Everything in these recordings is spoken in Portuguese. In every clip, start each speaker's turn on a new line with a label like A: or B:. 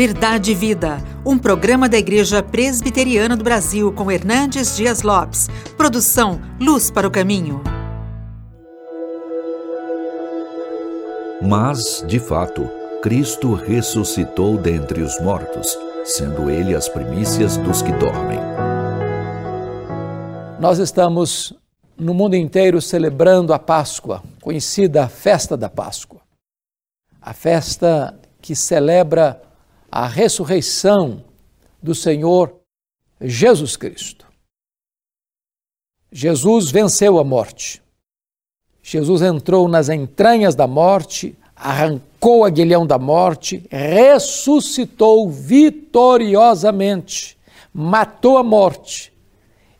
A: Verdade e Vida, um programa da Igreja Presbiteriana do Brasil com Hernandes Dias Lopes. Produção Luz para o Caminho.
B: Mas, de fato, Cristo ressuscitou dentre os mortos, sendo ele as primícias dos que dormem.
C: Nós estamos no mundo inteiro celebrando a Páscoa, conhecida festa da Páscoa. A festa que celebra a ressurreição do Senhor Jesus Cristo. Jesus venceu a morte. Jesus entrou nas entranhas da morte, arrancou o aguilhão da morte, ressuscitou vitoriosamente, matou a morte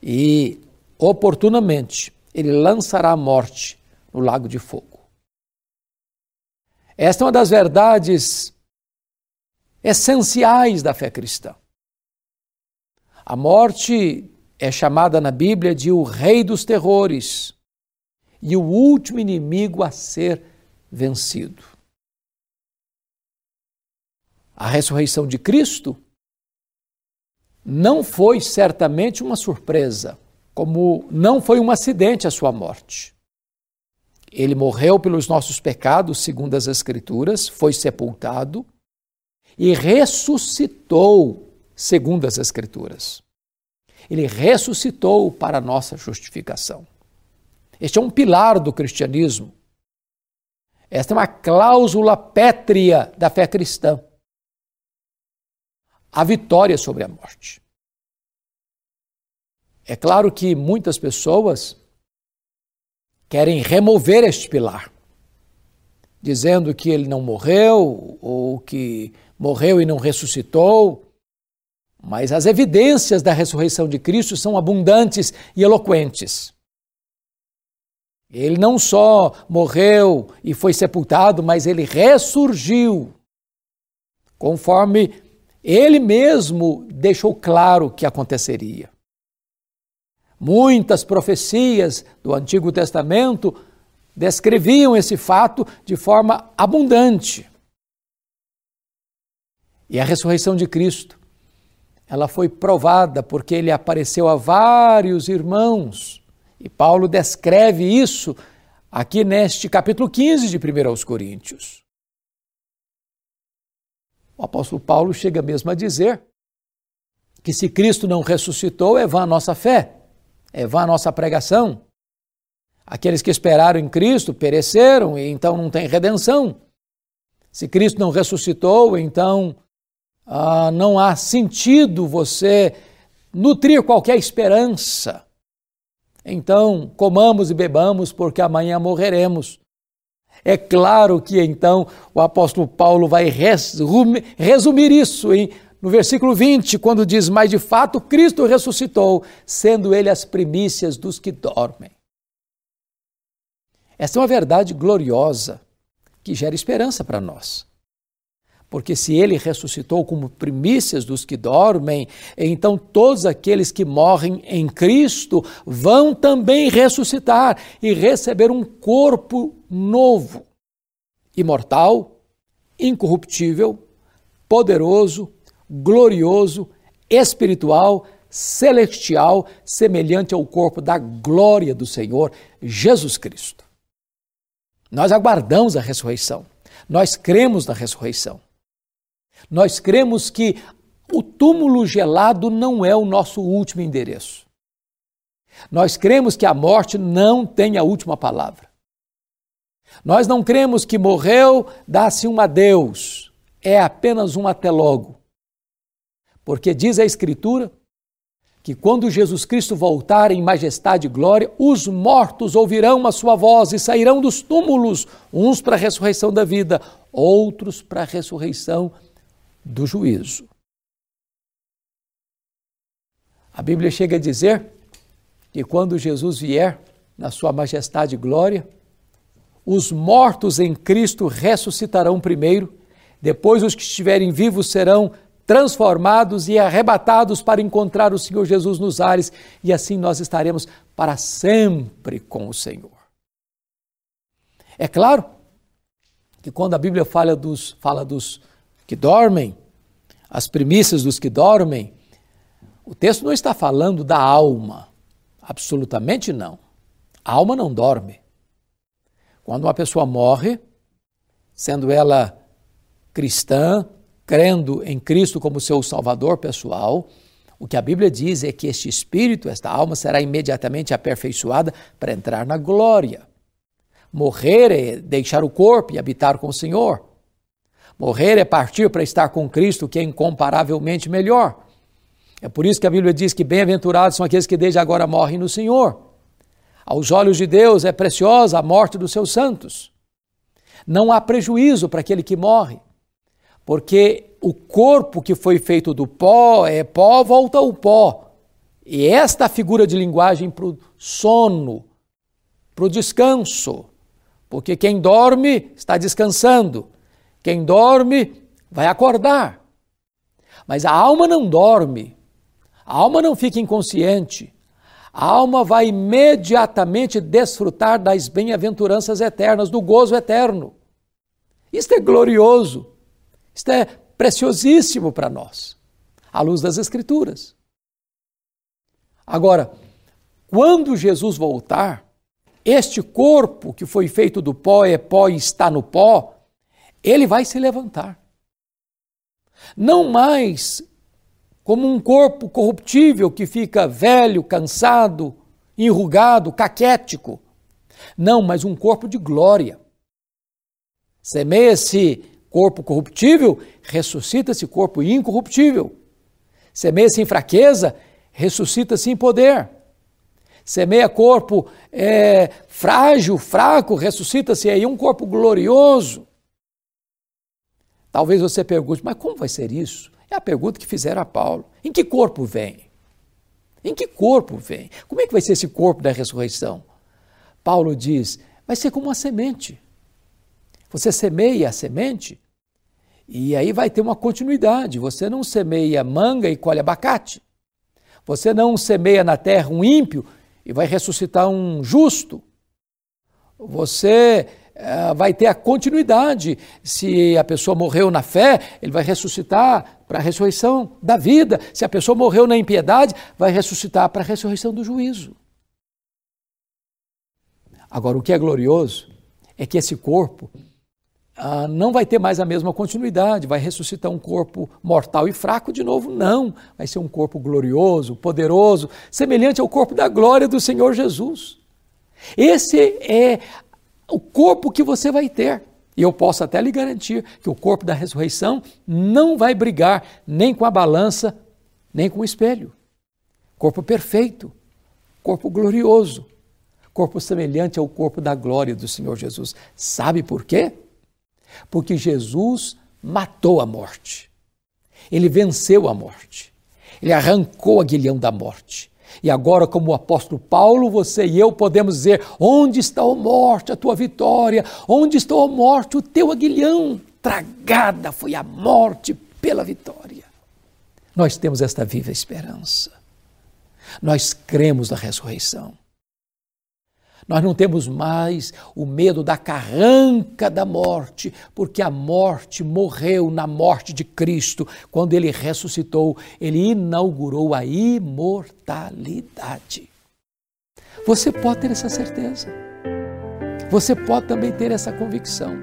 C: e, oportunamente, ele lançará a morte no lago de fogo. Esta é uma das verdades essenciais da fé cristã. A morte é chamada na Bíblia de o rei dos terrores e o último inimigo a ser vencido. A ressurreição de Cristo não foi certamente uma surpresa, como não foi um acidente a sua morte. Ele morreu pelos nossos pecados, segundo as Escrituras, foi sepultado e ressuscitou, segundo as Escrituras. Ele ressuscitou para a nossa justificação. Este é um pilar do cristianismo. Esta é uma cláusula pétrea da fé cristã. A vitória sobre a morte. É claro que muitas pessoas querem remover este pilar, dizendo que ele não morreu ou que morreu e não ressuscitou. Mas as evidências da ressurreição de Cristo são abundantes e eloquentes. Ele não só morreu e foi sepultado, mas ele ressurgiu, conforme ele mesmo deixou claro que aconteceria. Muitas profecias do Antigo Testamento descreviam esse fato de forma abundante. E a ressurreição de Cristo, ela foi provada porque ele apareceu a vários irmãos. E Paulo descreve isso aqui neste capítulo 15 de 1 aos Coríntios. O apóstolo Paulo chega mesmo a dizer que se Cristo não ressuscitou, é vã a nossa fé, é vã a nossa pregação. Aqueles que esperaram em Cristo pereceram e então não tem redenção. Se Cristo não ressuscitou, então ah, não há sentido você nutrir qualquer esperança. Então, comamos e bebamos, porque amanhã morreremos. É claro que então o apóstolo Paulo vai resumir, isso em, no versículo 20, quando diz: Mas de fato Cristo ressuscitou, sendo ele as primícias dos que dormem. Essa é uma verdade gloriosa que gera esperança para nós. Porque se ele ressuscitou como primícias dos que dormem, então todos aqueles que morrem em Cristo vão também ressuscitar e receber um corpo novo, imortal, incorruptível, poderoso, glorioso, espiritual, celestial, semelhante ao corpo da glória do Senhor Jesus Cristo. Nós aguardamos a ressurreição. Nós cremos na ressurreição. Nós cremos que o túmulo gelado não é o nosso último endereço. Nós cremos que a morte não tem a última palavra. Nós não cremos que morreu, dá-se um adeus. É apenas um até logo. Porque diz a Escritura que quando Jesus Cristo voltar em majestade e glória, os mortos ouvirão a sua voz e sairão dos túmulos, uns para a ressurreição da vida, outros para a ressurreição do juízo. A Bíblia chega a dizer que quando Jesus vier na sua majestade e glória, os mortos em Cristo ressuscitarão primeiro, depois os que estiverem vivos serão transformados e arrebatados para encontrar o Senhor Jesus nos ares, e assim nós estaremos para sempre com o Senhor. É claro que quando a Bíblia fala dos, fala dos que dormem, as primícias dos que dormem, o texto não está falando da alma. Absolutamente não. A alma não dorme. Quando uma pessoa morre, sendo ela cristã, crendo em Cristo como seu salvador pessoal, o que a Bíblia diz é que este espírito, esta alma, será imediatamente aperfeiçoada para entrar na glória. Morrer é deixar o corpo e habitar com o Senhor. Morrer é partir para estar com Cristo, que é incomparavelmente melhor. É por isso que a Bíblia diz que bem-aventurados são aqueles que desde agora morrem no Senhor. Aos olhos de Deus é preciosa a morte dos seus santos. Não há prejuízo para aquele que morre, porque o corpo que foi feito do pó é pó, volta ao pó. E esta figura de linguagem para o sono, para o descanso. Porque quem dorme está descansando, quem dorme vai acordar. Mas a alma não dorme, a alma não fica inconsciente. A alma vai imediatamente desfrutar das bem-aventuranças eternas, do gozo eterno. Isto é glorioso, isto é preciosíssimo para nós, à luz das Escrituras. Agora, quando Jesus voltar, este corpo que foi feito do pó é pó e está no pó, ele vai se levantar. Não mais como um corpo corruptível que fica velho, cansado, enrugado, caquético. Não, mas um corpo de glória. Semeia-se corpo corruptível, ressuscita-se corpo incorruptível. Semeia-se em fraqueza, ressuscita-se em poder. Semeia corpo é, frágil, fraco, ressuscita-se aí um corpo glorioso. Talvez você pergunte, mas como vai ser isso? É a pergunta que fizeram a Paulo. Em que corpo vem? Em que corpo vem? Como é que vai ser esse corpo da ressurreição? Paulo diz: vai ser como uma semente. Você semeia a semente e aí vai ter uma continuidade. Você não semeia manga e colhe abacate. Você não semeia na terra um ímpio e vai ressuscitar um justo. Você vai ter a continuidade. Se a pessoa morreu na fé, ele vai ressuscitar para a ressurreição da vida. Se a pessoa morreu na impiedade, vai ressuscitar para a ressurreição do juízo. Agora, o que é glorioso é que esse corpo ah, não vai ter mais a mesma continuidade, vai ressuscitar um corpo mortal e fraco de novo, não. Vai ser um corpo glorioso, poderoso, semelhante ao corpo da glória do Senhor Jesus. Esse é o corpo que você vai ter. E eu posso até lhe garantir que o corpo da ressurreição não vai brigar nem com a balança, nem com o espelho. Corpo perfeito, corpo glorioso, corpo semelhante ao corpo da glória do Senhor Jesus. Sabe por quê? Porque Jesus matou a morte. Ele venceu a morte. Ele arrancou o aguilhão da morte. E agora, como o apóstolo Paulo, você e eu podemos dizer: onde está a morte, a tua vitória? Onde está a morte, o teu aguilhão? Tragada foi a morte pela vitória. Nós temos esta viva esperança. Nós cremos na ressurreição. Nós não temos mais o medo da carranca da morte, porque a morte morreu na morte de Cristo. Quando ele ressuscitou, ele inaugurou a imortalidade. Você pode ter essa certeza. Você pode também ter essa convicção.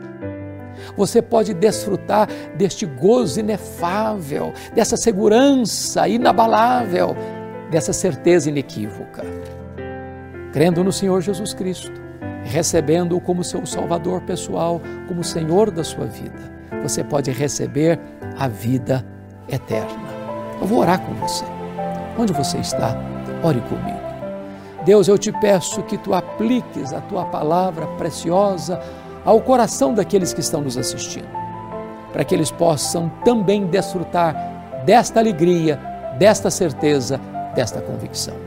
C: Você pode desfrutar deste gozo inefável, dessa segurança inabalável, dessa certeza inequívoca crendo no Senhor Jesus Cristo, recebendo-o como seu Salvador pessoal, como Senhor da sua vida, você pode receber a vida eterna. Eu vou orar com você. Onde você está? Ore comigo. Deus, eu te peço que tu apliques a tua palavra preciosa ao coração daqueles que estão nos assistindo, para que eles possam também desfrutar desta alegria, desta certeza, desta convicção.